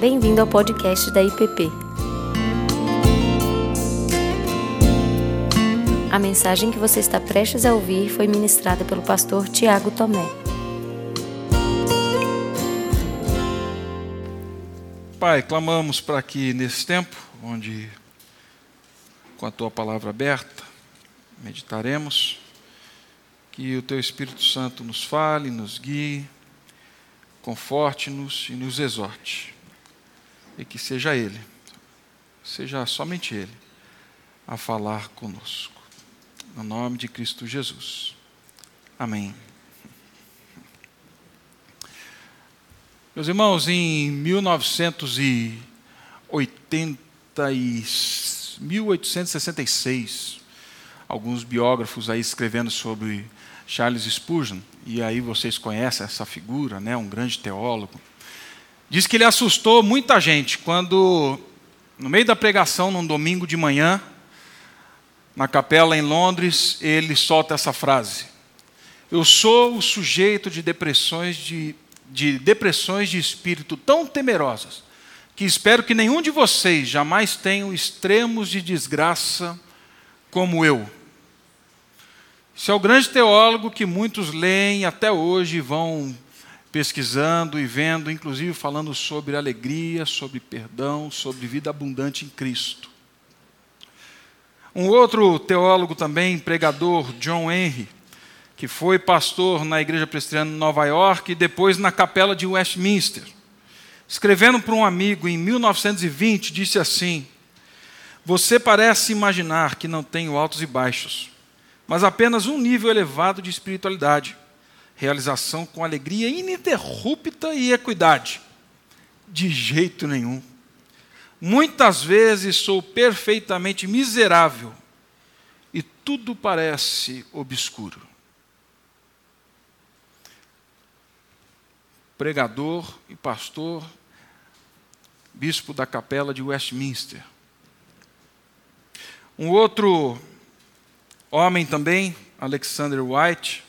Bem-vindo ao podcast da IPP. A mensagem que você está prestes a ouvir foi ministrada pelo pastor Tiago Tomé. Pai, clamamos para que nesse tempo, onde com a tua palavra aberta, meditaremos, que o teu Espírito Santo nos fale, nos guie, conforte-nos e nos exorte. E que seja Ele, seja somente Ele, a falar conosco. No nome de Cristo Jesus. Amém. Meus irmãos, em 1980 e 1866, alguns biógrafos aí escrevendo sobre Charles Spurgeon, e aí vocês conhecem essa figura, né, um grande teólogo, diz que ele assustou muita gente quando, no meio da pregação, num domingo de manhã, na capela em Londres, ele solta essa frase: Eu sou o sujeito de depressões de, de depressões de espírito tão temerosas que espero que nenhum de vocês jamais tenham extremos de desgraça como eu. Esse é o grande teólogo que muitos leem até hoje e vão pesquisando e vendo, inclusive falando sobre alegria, sobre perdão, sobre vida abundante em Cristo. Um outro teólogo também, pregador, John Henry, que foi pastor na Igreja Presbiteriana em Nova York e depois na Capela de Westminster. Escrevendo para um amigo em 1920, disse assim: Você parece imaginar que não tenho altos e baixos mas apenas um nível elevado de espiritualidade, realização com alegria ininterrupta e equidade. De jeito nenhum. Muitas vezes sou perfeitamente miserável e tudo parece obscuro. Pregador e pastor, bispo da capela de Westminster. Um outro Homem também, Alexander White,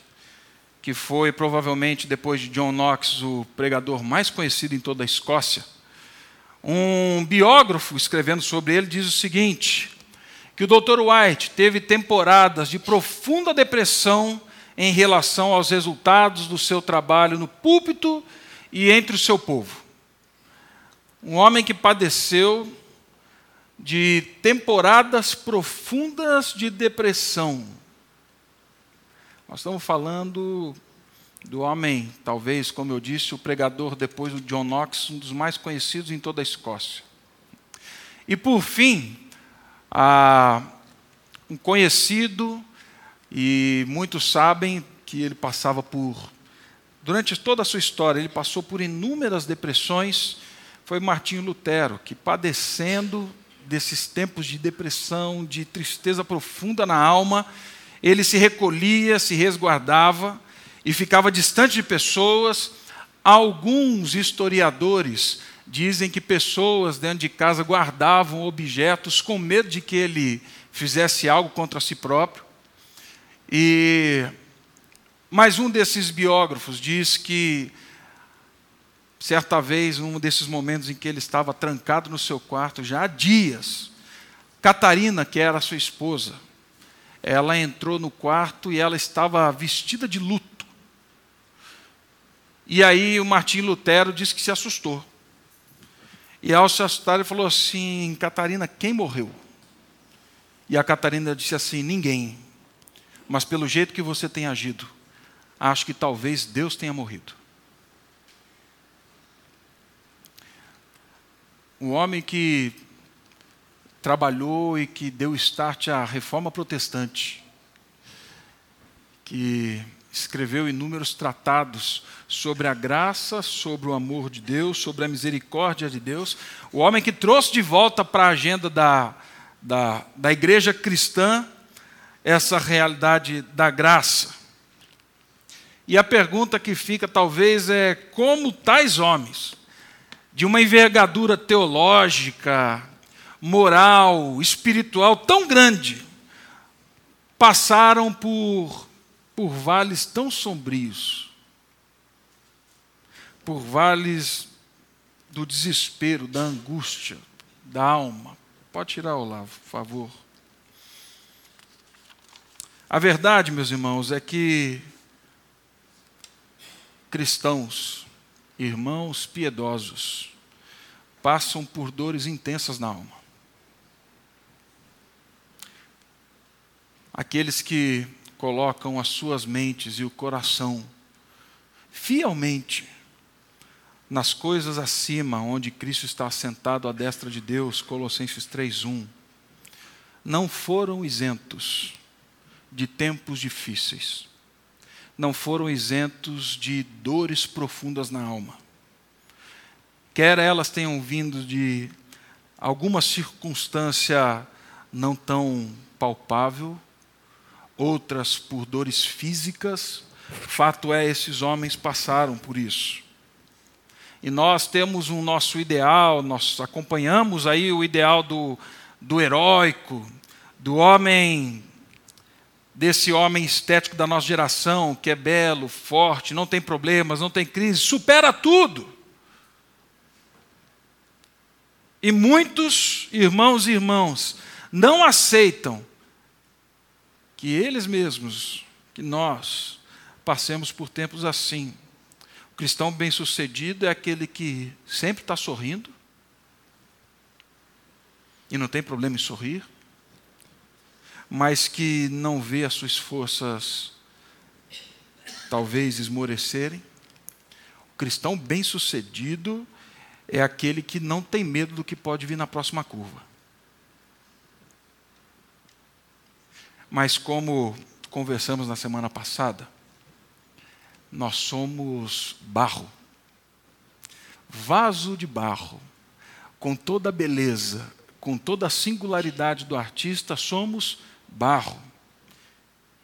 que foi provavelmente, depois de John Knox, o pregador mais conhecido em toda a Escócia. Um biógrafo escrevendo sobre ele diz o seguinte: que o Dr. White teve temporadas de profunda depressão em relação aos resultados do seu trabalho no púlpito e entre o seu povo. Um homem que padeceu de temporadas profundas de depressão. Nós estamos falando do homem, talvez, como eu disse, o pregador depois do John Knox, um dos mais conhecidos em toda a Escócia. E por fim, um conhecido, e muitos sabem que ele passava por, durante toda a sua história, ele passou por inúmeras depressões, foi Martinho Lutero, que padecendo desses tempos de depressão, de tristeza profunda na alma, ele se recolhia, se resguardava e ficava distante de pessoas. Alguns historiadores dizem que pessoas dentro de casa guardavam objetos com medo de que ele fizesse algo contra si próprio. E mais um desses biógrafos diz que Certa vez, num desses momentos em que ele estava trancado no seu quarto, já há dias, Catarina, que era sua esposa, ela entrou no quarto e ela estava vestida de luto. E aí o Martim Lutero disse que se assustou. E ao se assustar, ele falou assim: Catarina, quem morreu? E a Catarina disse assim: Ninguém. Mas pelo jeito que você tem agido, acho que talvez Deus tenha morrido. um homem que trabalhou e que deu start à reforma protestante, que escreveu inúmeros tratados sobre a graça, sobre o amor de Deus, sobre a misericórdia de Deus, o homem que trouxe de volta para a agenda da, da, da igreja cristã essa realidade da graça. E a pergunta que fica talvez é como tais homens, de uma envergadura teológica, moral, espiritual tão grande, passaram por, por vales tão sombrios, por vales do desespero, da angústia, da alma. Pode tirar, Olavo, por favor. A verdade, meus irmãos, é que cristãos, irmãos piedosos, passam por dores intensas na alma. Aqueles que colocam as suas mentes e o coração fielmente nas coisas acima, onde Cristo está assentado à destra de Deus, Colossenses 3:1, não foram isentos de tempos difíceis. Não foram isentos de dores profundas na alma. Quer elas tenham vindo de alguma circunstância não tão palpável, outras por dores físicas, fato é, esses homens passaram por isso. E nós temos um nosso ideal, nós acompanhamos aí o ideal do, do heróico, do homem desse homem estético da nossa geração, que é belo, forte, não tem problemas, não tem crise, supera tudo. E muitos irmãos e irmãs não aceitam que eles mesmos, que nós, passemos por tempos assim. O cristão bem-sucedido é aquele que sempre está sorrindo, e não tem problema em sorrir, mas que não vê as suas forças talvez esmorecerem. O cristão bem-sucedido é aquele que não tem medo do que pode vir na próxima curva. Mas como conversamos na semana passada, nós somos barro, vaso de barro, com toda a beleza, com toda a singularidade do artista, somos barro.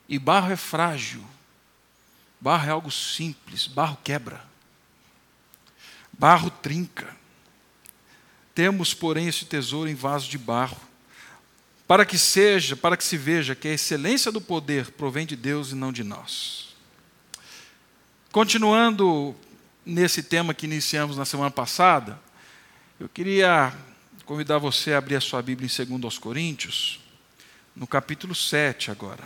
E barro é frágil. Barro é algo simples, barro quebra. Barro trinca. Temos, porém, esse tesouro em vaso de barro, para que seja, para que se veja que a excelência do poder provém de Deus e não de nós. Continuando nesse tema que iniciamos na semana passada, eu queria convidar você a abrir a sua Bíblia em 2 Coríntios, no capítulo 7 agora.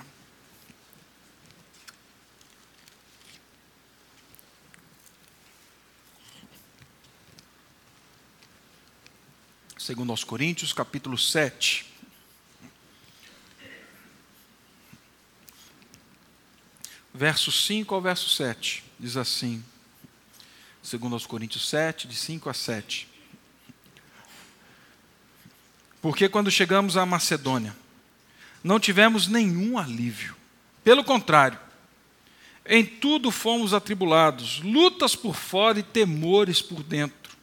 Segundo aos Coríntios, capítulo 7. Verso 5 ao verso 7, diz assim, segundo aos Coríntios 7, de 5 a 7. Porque quando chegamos à Macedônia, não tivemos nenhum alívio. Pelo contrário, em tudo fomos atribulados, lutas por fora e temores por dentro.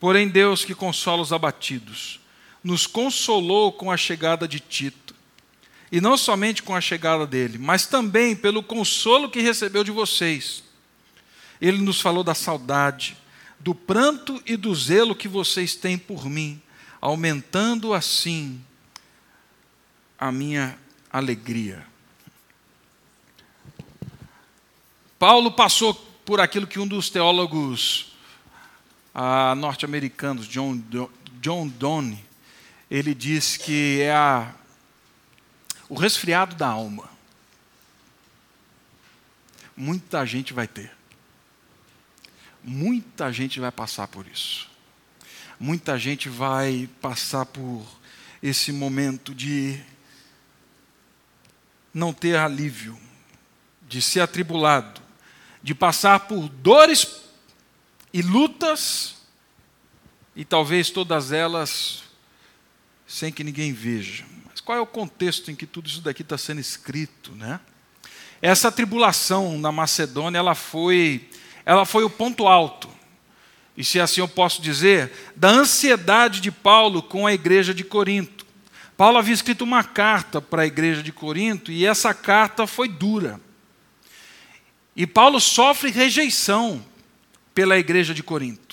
Porém, Deus, que consola os abatidos, nos consolou com a chegada de Tito. E não somente com a chegada dele, mas também pelo consolo que recebeu de vocês. Ele nos falou da saudade, do pranto e do zelo que vocês têm por mim, aumentando assim a minha alegria. Paulo passou por aquilo que um dos teólogos ah, norte-americanos, John, John Donne, ele diz que é a, o resfriado da alma. Muita gente vai ter. Muita gente vai passar por isso. Muita gente vai passar por esse momento de não ter alívio, de ser atribulado, de passar por dores e lutas, e talvez todas elas sem que ninguém veja. Mas qual é o contexto em que tudo isso daqui está sendo escrito, né? Essa tribulação na Macedônia, ela foi, ela foi o ponto alto, e se assim eu posso dizer, da ansiedade de Paulo com a igreja de Corinto. Paulo havia escrito uma carta para a igreja de Corinto e essa carta foi dura. E Paulo sofre rejeição pela igreja de Corinto.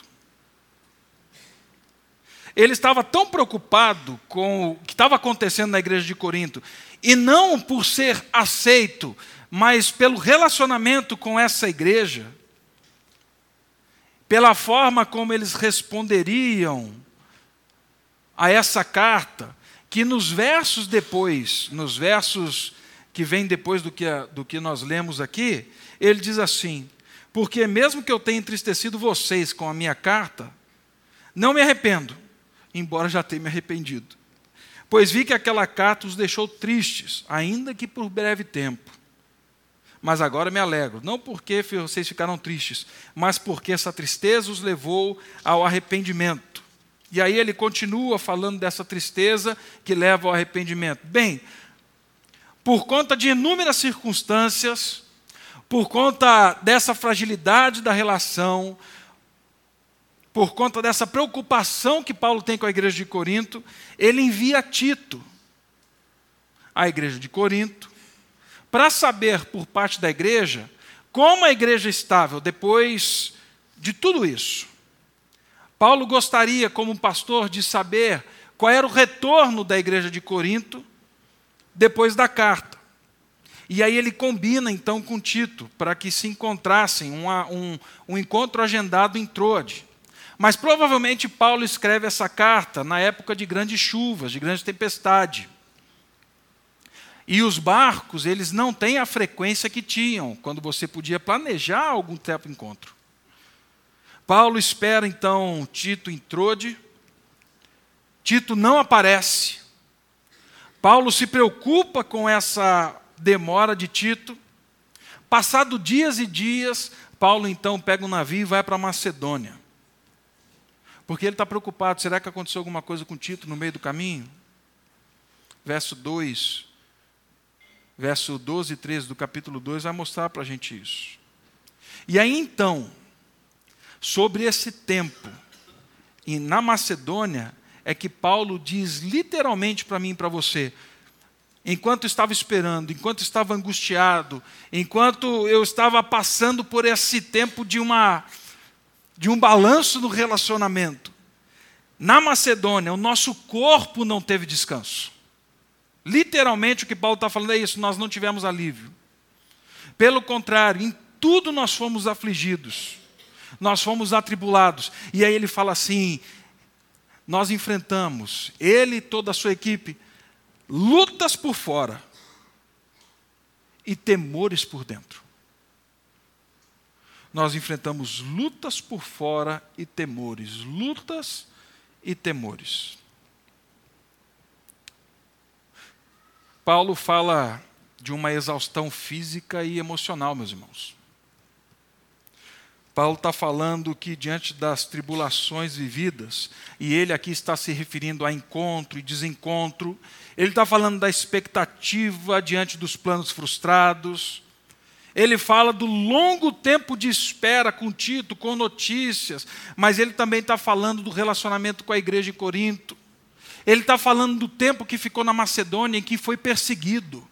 Ele estava tão preocupado com o que estava acontecendo na igreja de Corinto, e não por ser aceito, mas pelo relacionamento com essa igreja, pela forma como eles responderiam a essa carta, que nos versos depois, nos versos que vêm depois do que, do que nós lemos aqui, ele diz assim: Porque mesmo que eu tenha entristecido vocês com a minha carta, não me arrependo, embora já tenha me arrependido. Pois vi que aquela carta os deixou tristes, ainda que por breve tempo. Mas agora me alegro, não porque vocês ficaram tristes, mas porque essa tristeza os levou ao arrependimento. E aí ele continua falando dessa tristeza que leva ao arrependimento. Bem, por conta de inúmeras circunstâncias, por conta dessa fragilidade da relação, por conta dessa preocupação que Paulo tem com a igreja de Corinto, ele envia Tito à igreja de Corinto para saber por parte da igreja como a igreja estável depois de tudo isso. Paulo gostaria, como pastor, de saber qual era o retorno da igreja de Corinto depois da carta. E aí ele combina então com Tito para que se encontrassem, um, um encontro agendado em Troade. Mas provavelmente Paulo escreve essa carta na época de grandes chuvas, de grande tempestade. E os barcos, eles não têm a frequência que tinham, quando você podia planejar algum tempo encontro. Paulo espera então Tito em Trode. Tito não aparece. Paulo se preocupa com essa demora de Tito. Passado dias e dias, Paulo então pega um navio e vai para Macedônia. Porque ele está preocupado: será que aconteceu alguma coisa com Tito no meio do caminho? Verso 2 verso 12 e 13 do capítulo 2 vai mostrar para a gente isso. E aí então, sobre esse tempo, e na Macedônia, é que Paulo diz literalmente para mim e para você: enquanto estava esperando, enquanto estava angustiado, enquanto eu estava passando por esse tempo de uma de um balanço no relacionamento, na Macedônia, o nosso corpo não teve descanso. Literalmente o que Paulo está falando é isso: nós não tivemos alívio. Pelo contrário, em tudo nós fomos afligidos, nós fomos atribulados. E aí ele fala assim: nós enfrentamos, ele e toda a sua equipe, lutas por fora e temores por dentro. Nós enfrentamos lutas por fora e temores, lutas e temores. Paulo fala de uma exaustão física e emocional, meus irmãos. Paulo está falando que diante das tribulações vividas, e ele aqui está se referindo a encontro e desencontro, ele está falando da expectativa diante dos planos frustrados, ele fala do longo tempo de espera com Tito, com notícias, mas ele também está falando do relacionamento com a igreja de Corinto. Ele está falando do tempo que ficou na Macedônia, em que foi perseguido,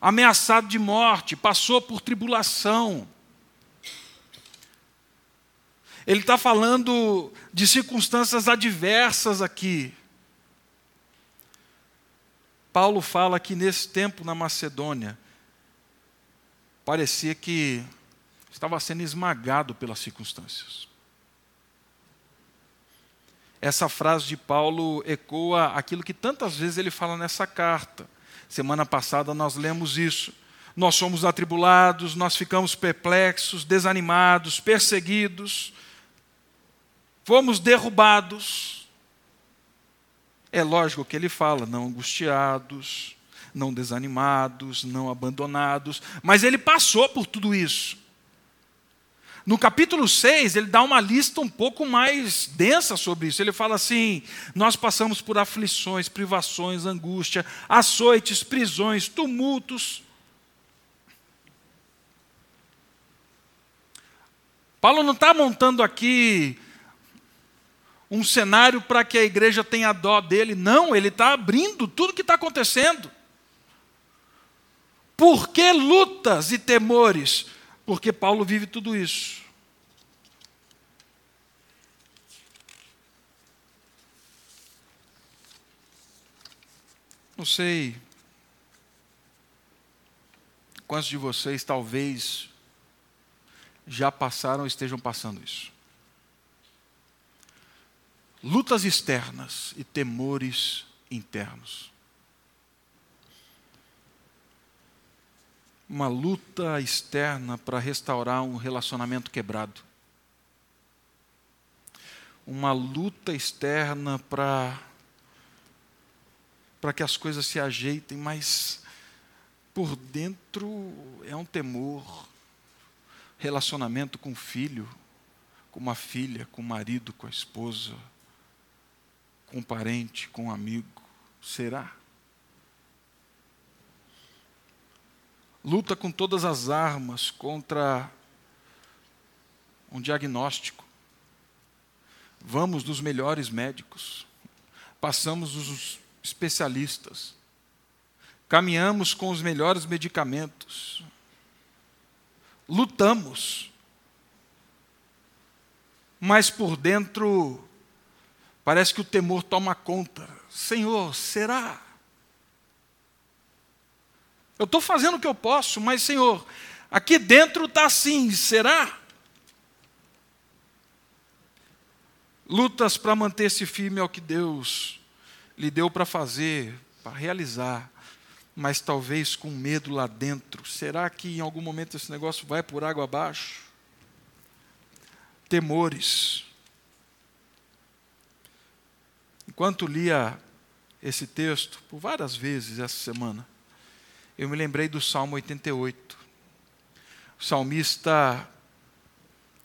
ameaçado de morte, passou por tribulação. Ele está falando de circunstâncias adversas aqui. Paulo fala que nesse tempo na Macedônia, parecia que estava sendo esmagado pelas circunstâncias. Essa frase de Paulo ecoa aquilo que tantas vezes ele fala nessa carta. Semana passada nós lemos isso. Nós somos atribulados, nós ficamos perplexos, desanimados, perseguidos, fomos derrubados. É lógico que ele fala, não angustiados, não desanimados, não abandonados, mas ele passou por tudo isso. No capítulo 6, ele dá uma lista um pouco mais densa sobre isso. Ele fala assim: Nós passamos por aflições, privações, angústia, açoites, prisões, tumultos. Paulo não está montando aqui um cenário para que a igreja tenha dó dele. Não, ele está abrindo tudo o que está acontecendo. Por que lutas e temores? Porque Paulo vive tudo isso. Não sei quantos de vocês talvez já passaram ou estejam passando isso. lutas externas e temores internos. Uma luta externa para restaurar um relacionamento quebrado. Uma luta externa para para que as coisas se ajeitem, mas por dentro é um temor. Relacionamento com o filho, com uma filha, com o marido, com a esposa, com um parente, com um amigo. Será? Luta com todas as armas contra um diagnóstico. Vamos nos melhores médicos, passamos os especialistas, caminhamos com os melhores medicamentos, lutamos, mas por dentro parece que o temor toma conta. Senhor, será? Eu estou fazendo o que eu posso, mas, Senhor, aqui dentro está assim, será? Lutas para manter-se firme ao que Deus lhe deu para fazer, para realizar, mas talvez com medo lá dentro. Será que em algum momento esse negócio vai por água abaixo? Temores. Enquanto lia esse texto, por várias vezes essa semana, eu me lembrei do Salmo 88. O salmista,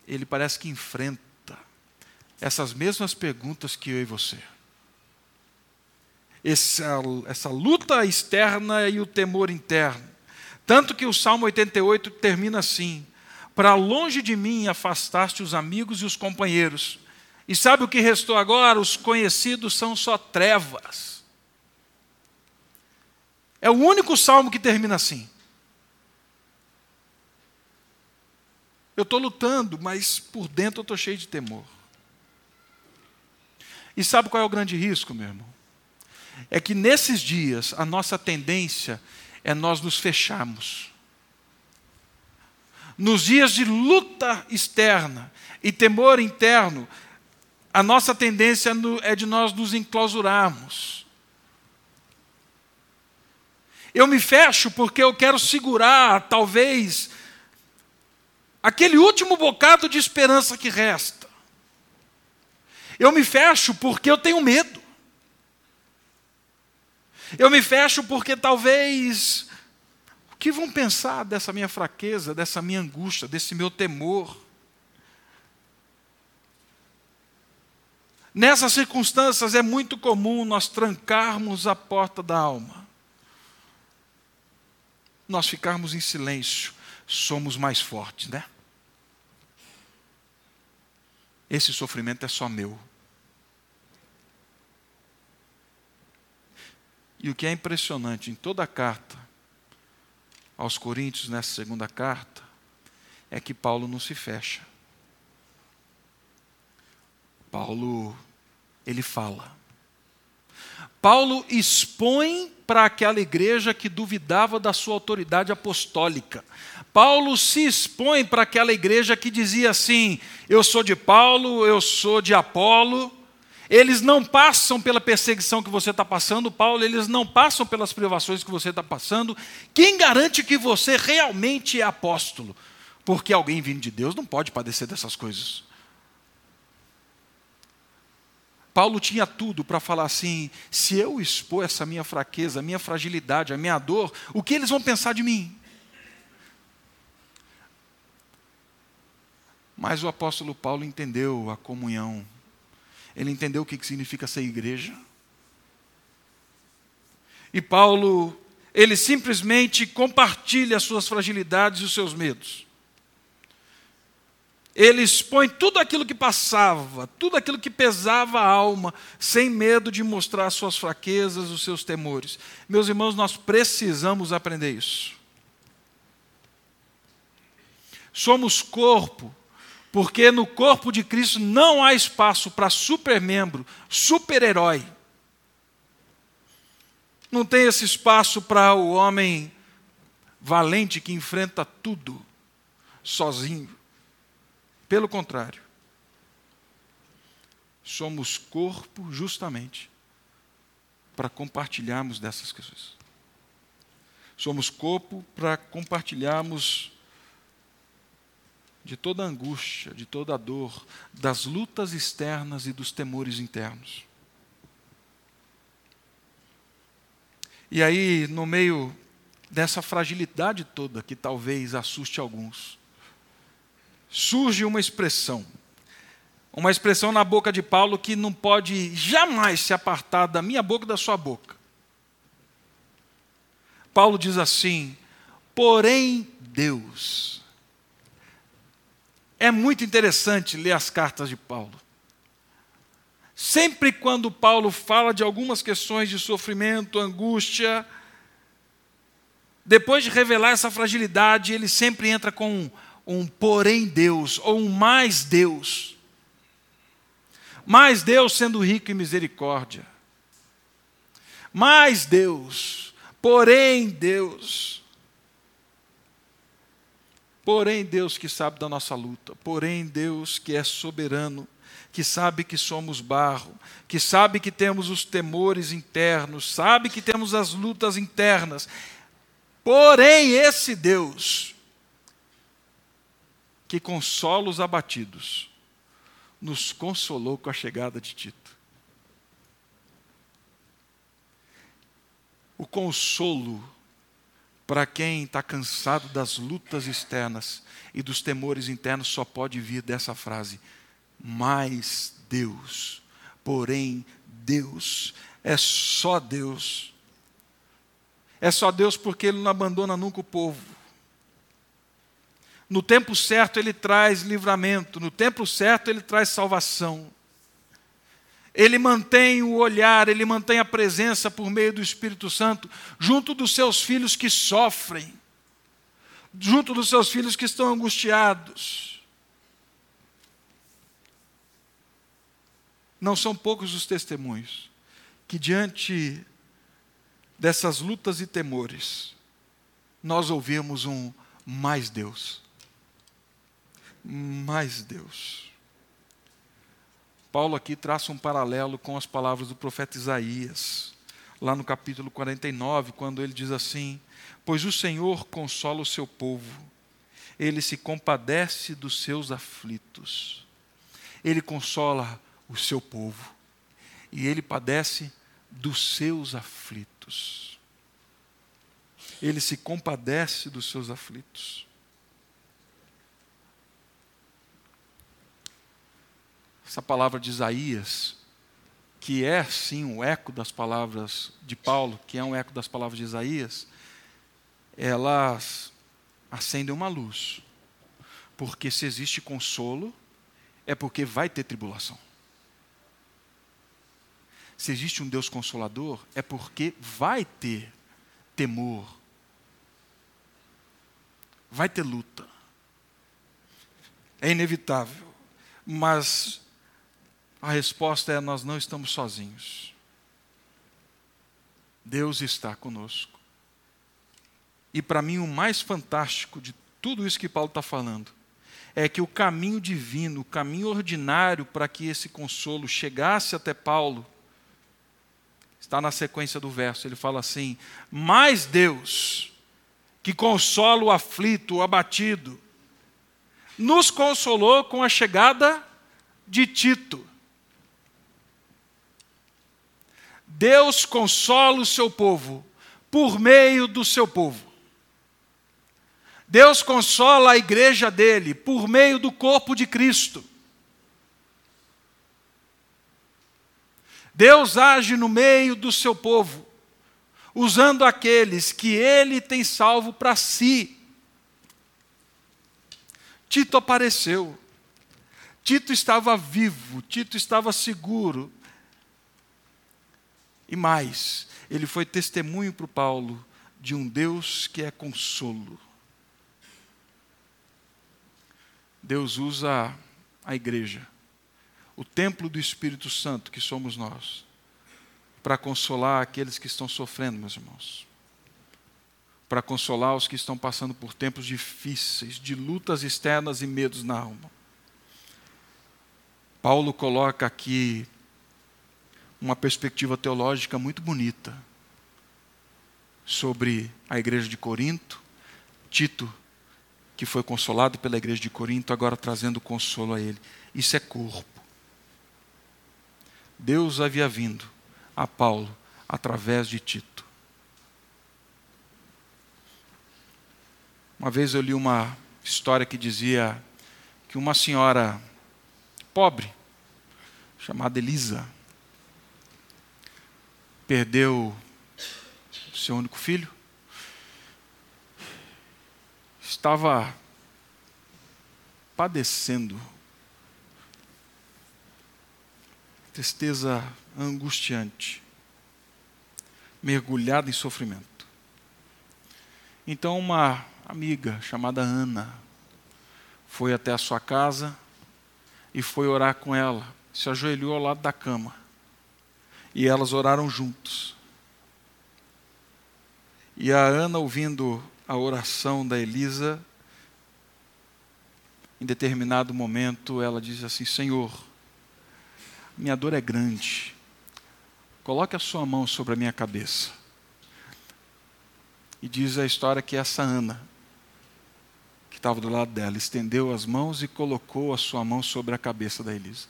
ele parece que enfrenta essas mesmas perguntas que eu e você essa, essa luta externa e o temor interno. Tanto que o Salmo 88 termina assim: Para longe de mim afastaste os amigos e os companheiros. E sabe o que restou agora? Os conhecidos são só trevas. É o único salmo que termina assim. Eu estou lutando, mas por dentro eu estou cheio de temor. E sabe qual é o grande risco, meu irmão? é que nesses dias a nossa tendência é nós nos fecharmos. Nos dias de luta externa e temor interno, a nossa tendência é de nós nos enclausurarmos. Eu me fecho porque eu quero segurar, talvez, aquele último bocado de esperança que resta. Eu me fecho porque eu tenho medo. Eu me fecho porque talvez. O que vão pensar dessa minha fraqueza, dessa minha angústia, desse meu temor? Nessas circunstâncias é muito comum nós trancarmos a porta da alma. Nós ficarmos em silêncio, somos mais fortes, né? Esse sofrimento é só meu. E o que é impressionante em toda a carta aos Coríntios, nessa segunda carta, é que Paulo não se fecha. Paulo, ele fala. Paulo expõe para aquela igreja que duvidava da sua autoridade apostólica. Paulo se expõe para aquela igreja que dizia assim: eu sou de Paulo, eu sou de Apolo, eles não passam pela perseguição que você está passando, Paulo, eles não passam pelas privações que você está passando. Quem garante que você realmente é apóstolo? Porque alguém vindo de Deus não pode padecer dessas coisas. Paulo tinha tudo para falar assim: se eu expor essa minha fraqueza, a minha fragilidade, a minha dor, o que eles vão pensar de mim? Mas o apóstolo Paulo entendeu a comunhão ele entendeu o que significa ser igreja. E Paulo, ele simplesmente compartilha as suas fragilidades e os seus medos. Ele expõe tudo aquilo que passava, tudo aquilo que pesava a alma, sem medo de mostrar as suas fraquezas, os seus temores. Meus irmãos, nós precisamos aprender isso. Somos corpo porque no corpo de Cristo não há espaço para supermembro, super-herói. Não tem esse espaço para o homem valente que enfrenta tudo sozinho. Pelo contrário. somos corpo justamente para compartilharmos dessas coisas. Somos corpo para compartilharmos de toda a angústia, de toda a dor, das lutas externas e dos temores internos. E aí, no meio dessa fragilidade toda que talvez assuste alguns, surge uma expressão, uma expressão na boca de Paulo que não pode jamais se apartar da minha boca e da sua boca. Paulo diz assim: porém Deus. É muito interessante ler as cartas de Paulo. Sempre quando Paulo fala de algumas questões de sofrimento, angústia, depois de revelar essa fragilidade, ele sempre entra com um, porém Deus, ou um mais Deus. Mais Deus sendo rico em misericórdia. Mais Deus, porém Deus. Porém Deus que sabe da nossa luta, porém Deus que é soberano que sabe que somos barro, que sabe que temos os temores internos, sabe que temos as lutas internas. Porém, esse Deus, que consola os abatidos, nos consolou com a chegada de Tito. O consolo para quem está cansado das lutas externas e dos temores internos só pode vir dessa frase: mais Deus. Porém, Deus é só Deus. É só Deus porque Ele não abandona nunca o povo. No tempo certo Ele traz livramento, no tempo certo Ele traz salvação. Ele mantém o olhar, ele mantém a presença por meio do Espírito Santo junto dos seus filhos que sofrem, junto dos seus filhos que estão angustiados. Não são poucos os testemunhos que, diante dessas lutas e temores, nós ouvimos um mais Deus. Mais Deus. Paulo aqui traça um paralelo com as palavras do profeta Isaías, lá no capítulo 49, quando ele diz assim: Pois o Senhor consola o seu povo, ele se compadece dos seus aflitos, ele consola o seu povo, e ele padece dos seus aflitos. Ele se compadece dos seus aflitos. Essa palavra de Isaías, que é sim um eco das palavras de Paulo, que é um eco das palavras de Isaías, elas acendem uma luz. Porque se existe consolo, é porque vai ter tribulação se existe um Deus consolador, é porque vai ter temor, vai ter luta. É inevitável, mas a resposta é: nós não estamos sozinhos. Deus está conosco. E para mim, o mais fantástico de tudo isso que Paulo está falando é que o caminho divino, o caminho ordinário para que esse consolo chegasse até Paulo, está na sequência do verso. Ele fala assim: Mas Deus, que consola o aflito, o abatido, nos consolou com a chegada de Tito. Deus consola o seu povo por meio do seu povo. Deus consola a igreja dele por meio do corpo de Cristo. Deus age no meio do seu povo, usando aqueles que ele tem salvo para si. Tito apareceu. Tito estava vivo, Tito estava seguro. E mais, ele foi testemunho para o Paulo de um Deus que é consolo. Deus usa a igreja o templo do Espírito Santo que somos nós, para consolar aqueles que estão sofrendo, meus irmãos. Para consolar os que estão passando por tempos difíceis, de lutas externas e medos na alma. Paulo coloca aqui uma perspectiva teológica muito bonita sobre a igreja de Corinto, Tito, que foi consolado pela igreja de Corinto, agora trazendo consolo a ele. Isso é corpo. Deus havia vindo a Paulo através de Tito. Uma vez eu li uma história que dizia que uma senhora pobre, chamada Elisa, perdeu seu único filho, estava padecendo tristeza angustiante, mergulhada em sofrimento. Então, uma amiga chamada Ana foi até a sua casa e foi orar com ela, se ajoelhou ao lado da cama. E elas oraram juntos. E a Ana, ouvindo a oração da Elisa, em determinado momento, ela diz assim: Senhor, minha dor é grande, coloque a sua mão sobre a minha cabeça. E diz a história que essa Ana, que estava do lado dela, estendeu as mãos e colocou a sua mão sobre a cabeça da Elisa.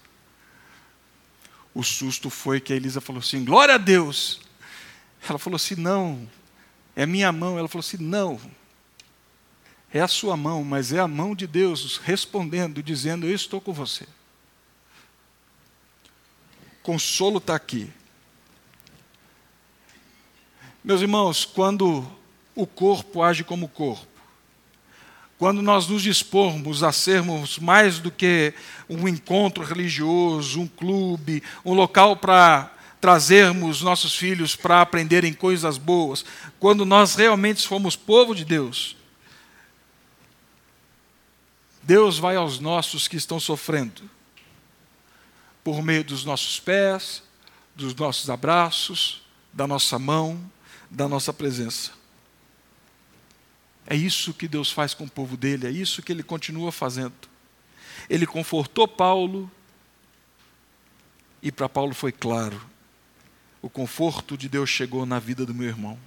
O susto foi que a Elisa falou assim: Glória a Deus! Ela falou assim: Não, é minha mão. Ela falou assim: Não, é a sua mão, mas é a mão de Deus respondendo, dizendo: Eu estou com você. Consolo está aqui. Meus irmãos, quando o corpo age como corpo, quando nós nos dispormos a sermos mais do que um encontro religioso, um clube, um local para trazermos nossos filhos para aprenderem coisas boas, quando nós realmente fomos povo de Deus, Deus vai aos nossos que estão sofrendo, por meio dos nossos pés, dos nossos abraços, da nossa mão, da nossa presença. É isso que Deus faz com o povo dele, é isso que ele continua fazendo. Ele confortou Paulo, e para Paulo foi claro: o conforto de Deus chegou na vida do meu irmão.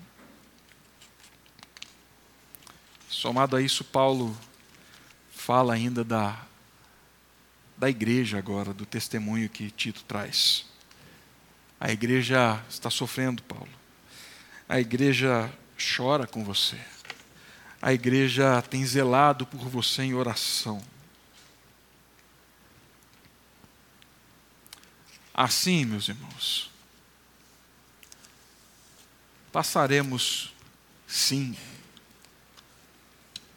Somado a isso, Paulo fala ainda da, da igreja agora, do testemunho que Tito traz. A igreja está sofrendo, Paulo. A igreja chora com você. A igreja tem zelado por você em oração. Assim, meus irmãos, passaremos, sim,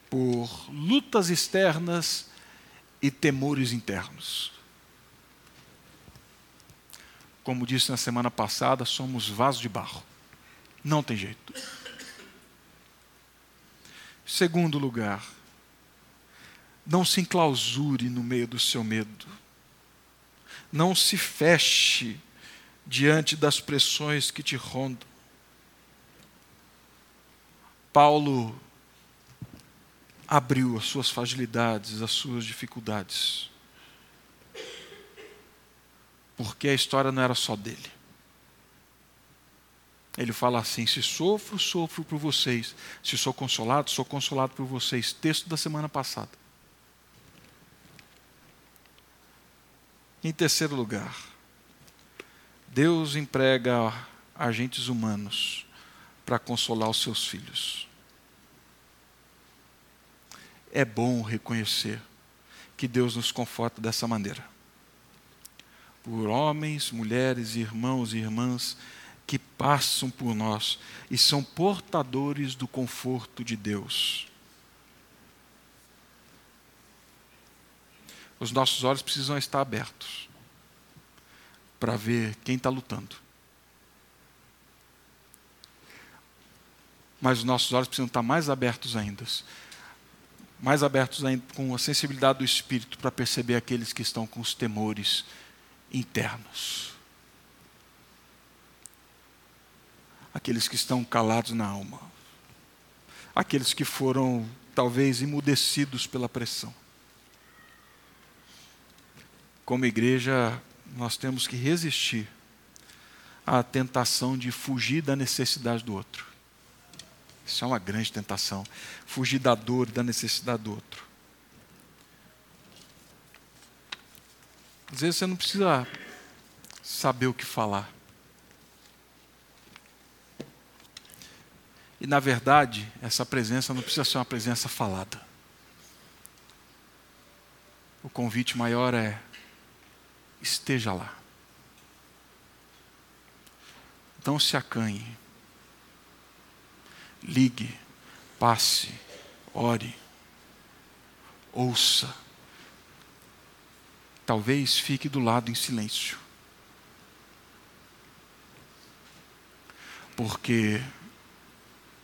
por lutas externas e temores internos. Como disse na semana passada, somos vaso de barro. Não tem jeito. Segundo lugar, não se enclausure no meio do seu medo. Não se feche diante das pressões que te rondam. Paulo abriu as suas fragilidades, as suas dificuldades. Porque a história não era só dele. Ele fala assim: se sofro, sofro por vocês. Se sou consolado, sou consolado por vocês. Texto da semana passada. Em terceiro lugar, Deus emprega agentes humanos para consolar os seus filhos. É bom reconhecer que Deus nos conforta dessa maneira. Por homens, mulheres, irmãos e irmãs que passam por nós e são portadores do conforto de Deus. Os nossos olhos precisam estar abertos para ver quem está lutando. mas os nossos olhos precisam estar mais abertos ainda mais abertos ainda com a sensibilidade do espírito para perceber aqueles que estão com os temores internos. Aqueles que estão calados na alma. Aqueles que foram talvez emudecidos pela pressão. como igreja, nós temos que resistir à tentação de fugir da necessidade do outro. Isso é uma grande tentação. Fugir da dor da necessidade do outro. Às vezes você não precisa saber o que falar. E na verdade, essa presença não precisa ser uma presença falada. O convite maior é: esteja lá. Não se acanhe. Ligue, passe, ore, ouça. Talvez fique do lado em silêncio. Porque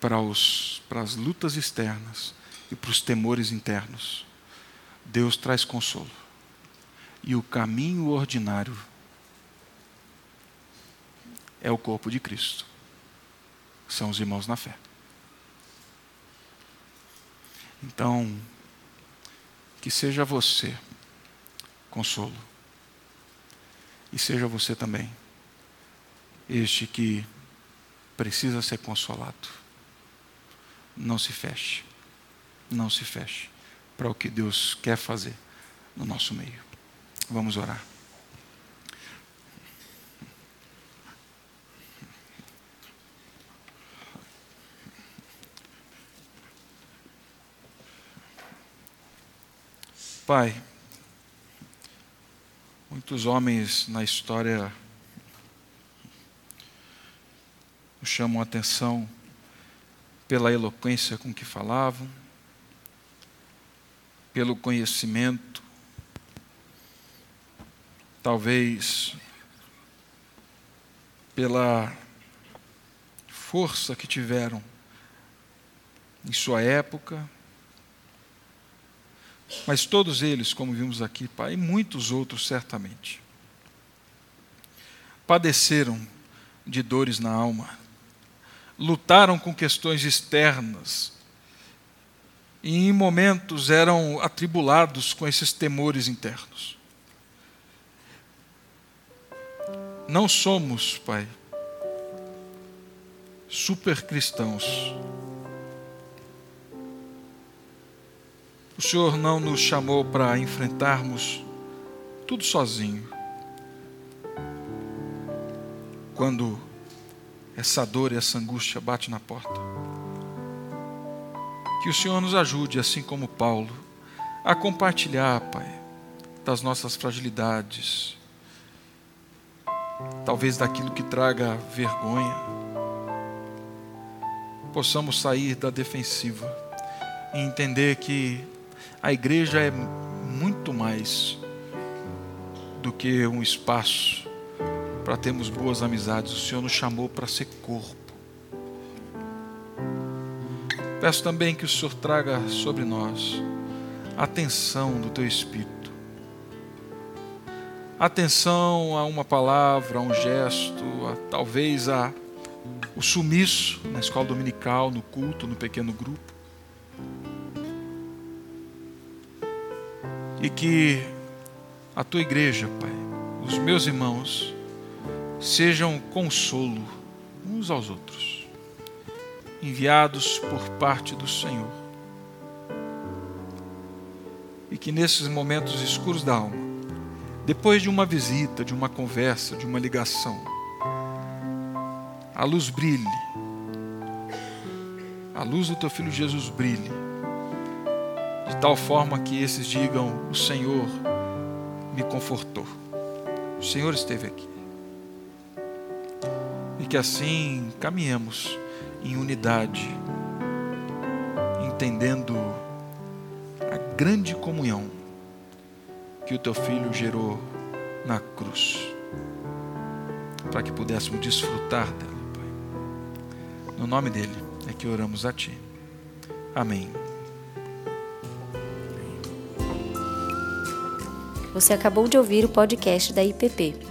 para, os, para as lutas externas e para os temores internos, Deus traz consolo. E o caminho ordinário é o corpo de Cristo. São os irmãos na fé. Então, que seja você consolo. E seja você também este que precisa ser consolado não se feche. Não se feche para o que Deus quer fazer no nosso meio. Vamos orar. Pai, muitos homens na história chamam a atenção pela eloquência com que falavam, pelo conhecimento, talvez pela força que tiveram em sua época, mas todos eles, como vimos aqui, Pai, e muitos outros certamente, padeceram de dores na alma, lutaram com questões externas e em momentos eram atribulados com esses temores internos. Não somos, Pai, super cristãos. O Senhor não nos chamou para enfrentarmos tudo sozinho. Quando essa dor e essa angústia bate na porta. Que o Senhor nos ajude, assim como Paulo, a compartilhar, Pai, das nossas fragilidades, talvez daquilo que traga vergonha. Possamos sair da defensiva e entender que a igreja é muito mais do que um espaço para termos boas amizades. O Senhor nos chamou para ser corpo. Peço também que o Senhor traga sobre nós atenção do teu espírito. Atenção a uma palavra, a um gesto, a, talvez a o sumiço na escola dominical, no culto, no pequeno grupo. E que a tua igreja, Pai, os meus irmãos, sejam consolo uns aos outros, enviados por parte do Senhor. E que nesses momentos escuros da alma, depois de uma visita, de uma conversa, de uma ligação, a luz brilhe, a luz do teu filho Jesus brilhe, de tal forma que esses digam: O Senhor me confortou, o Senhor esteve aqui que assim caminhemos em unidade, entendendo a grande comunhão que o teu filho gerou na cruz, para que pudéssemos desfrutar dela, Pai. No nome dele é que oramos a Ti. Amém. Você acabou de ouvir o podcast da IPP.